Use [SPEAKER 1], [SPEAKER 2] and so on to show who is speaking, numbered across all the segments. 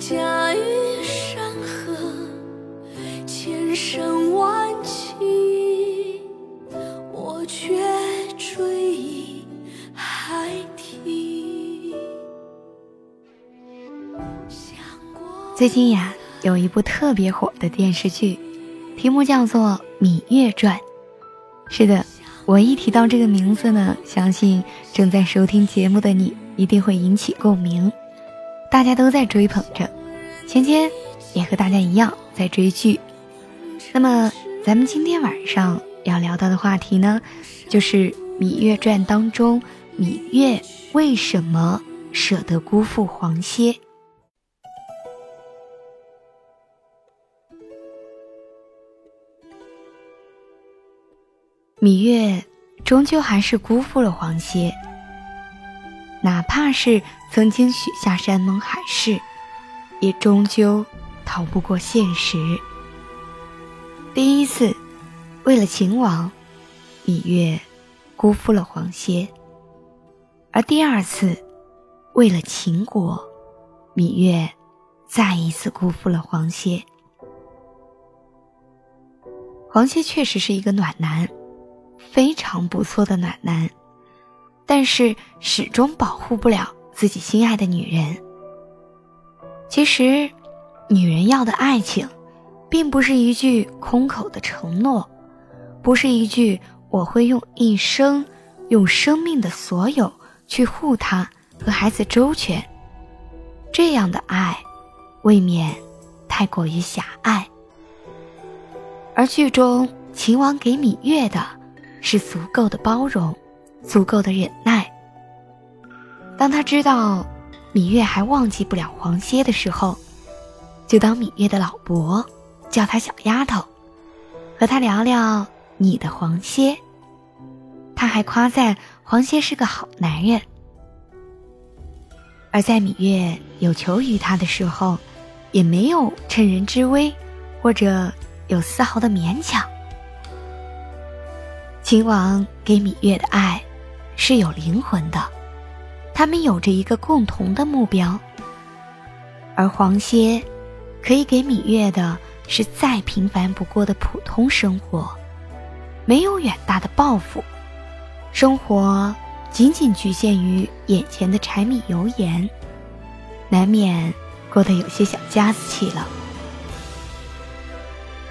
[SPEAKER 1] 我驾驭山河，千山万骑，我却追忆海底。最近呀，有一部特别火的电视剧，题目叫做《芈月传》。是的，我一提到这个名字呢，相信正在收听节目的你一定会引起共鸣。大家都在追捧着，芊芊也和大家一样在追剧。那么，咱们今天晚上要聊到的话题呢，就是《芈月传》当中芈月为什么舍得辜负黄歇。芈月终究还是辜负了黄歇。哪怕是曾经许下山盟海誓，也终究逃不过现实。第一次，为了秦王，芈月辜负了黄歇；而第二次，为了秦国，芈月再一次辜负了黄歇。黄歇确实是一个暖男，非常不错的暖男。但是始终保护不了自己心爱的女人。其实，女人要的爱情，并不是一句空口的承诺，不是一句我会用一生、用生命的所有去护她和孩子周全。这样的爱，未免太过于狭隘。而剧中秦王给芈月的，是足够的包容。足够的忍耐。当他知道芈月还忘记不了黄歇的时候，就当芈月的老伯，叫她小丫头，和他聊聊你的黄歇。他还夸赞黄歇是个好男人。而在芈月有求于他的时候，也没有趁人之危，或者有丝毫的勉强。秦王给芈月的爱。是有灵魂的，他们有着一个共同的目标。而黄歇，可以给芈月的是再平凡不过的普通生活，没有远大的抱负，生活仅仅局限于眼前的柴米油盐，难免过得有些小家子气了。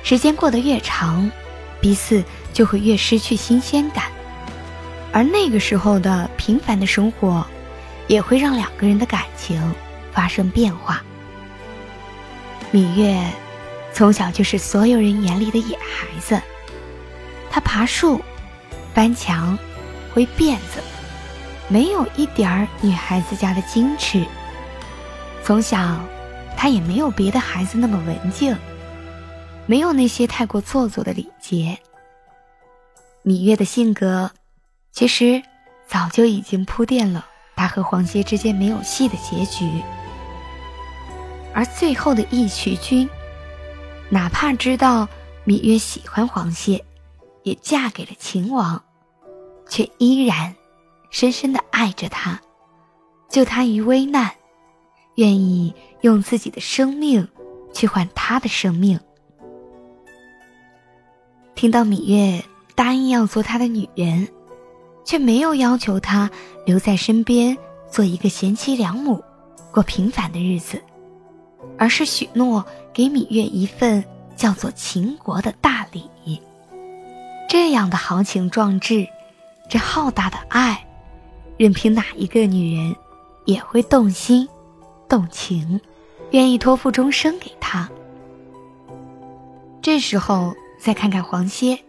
[SPEAKER 1] 时间过得越长，彼此就会越失去新鲜感。而那个时候的平凡的生活，也会让两个人的感情发生变化。芈月从小就是所有人眼里的野孩子，她爬树、翻墙、挥辫子，没有一点儿女孩子家的矜持。从小，她也没有别的孩子那么文静，没有那些太过做作的礼节。芈月的性格。其实，早就已经铺垫了他和黄歇之间没有戏的结局。而最后的义渠君，哪怕知道芈月喜欢黄歇，也嫁给了秦王，却依然深深的爱着他，救他于危难，愿意用自己的生命去换他的生命。听到芈月答应要做他的女人。却没有要求他留在身边做一个贤妻良母，过平凡的日子，而是许诺给芈月一份叫做秦国的大礼。这样的豪情壮志，这浩大的爱，任凭哪一个女人也会动心、动情，愿意托付终生给他。这时候再看看黄歇，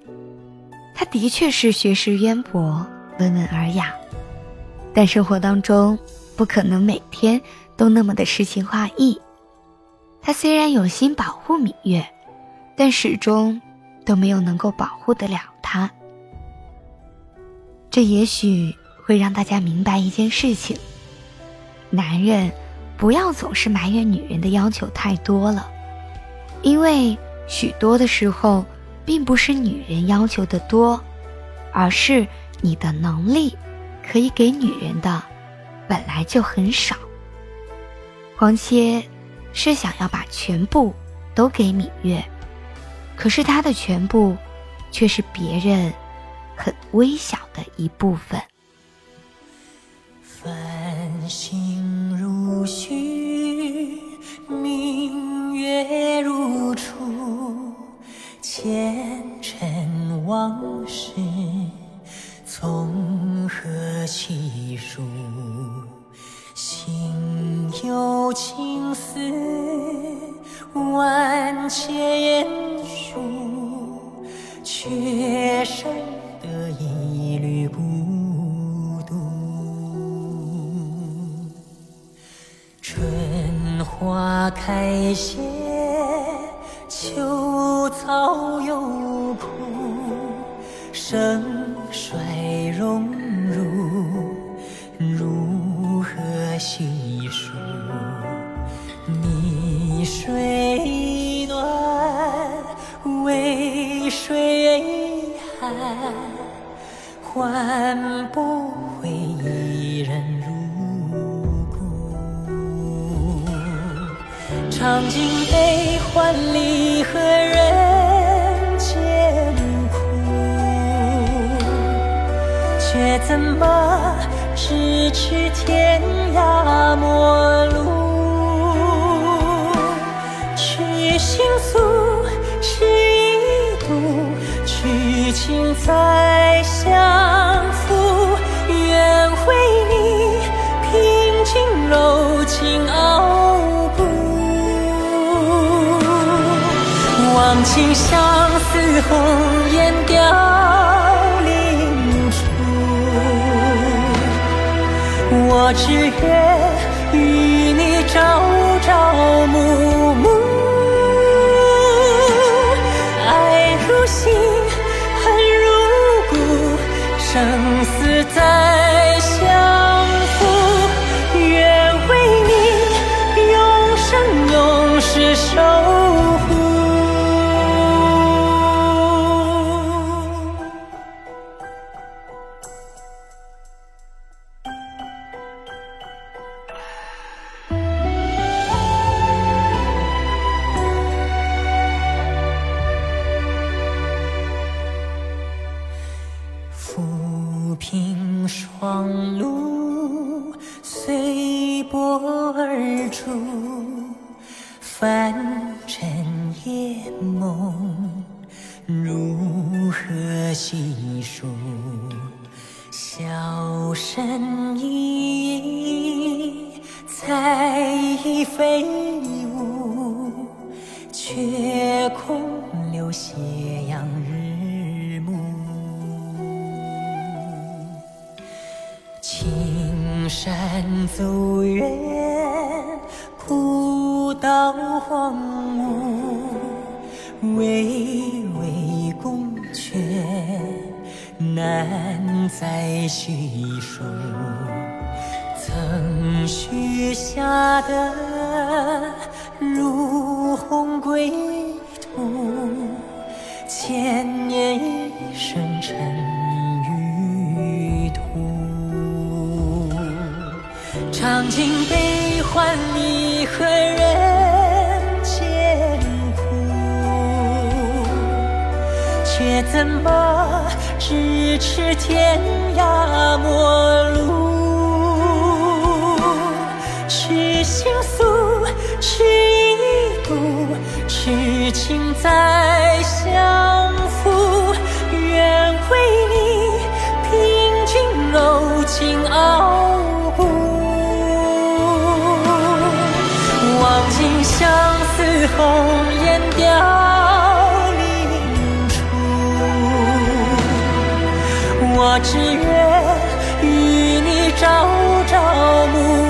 [SPEAKER 1] 他的确是学识渊博。温文尔雅，但生活当中不可能每天都那么的诗情画意。他虽然有心保护芈月，但始终都没有能够保护得了她。这也许会让大家明白一件事情：男人不要总是埋怨女人的要求太多了，因为许多的时候，并不是女人要求的多，而是你的能力可以给女人的本来就很少。黄歇是想要把全部都给芈月，可是他的全部却是别人很微小的一部分。
[SPEAKER 2] 繁星却剩得一缕孤独。春花开谢，秋草又枯，盛衰荣辱。如何细尝尽悲欢离合人间苦，却怎么？咫尺天涯陌路，去心诉，是一度，去情再相情相思红颜凋零处。我只愿雾随波而出凡尘夜梦如何细数小神翼再飞舞却空留下山走远，古道荒芜，巍巍宫阙，难再叙述。曾许下的如虹归途，千年一生尘尝尽悲欢离合人间苦，却怎么咫尺天涯陌路？痴心诉，痴一度，痴情再相红颜凋零处，我只愿与你朝朝暮暮，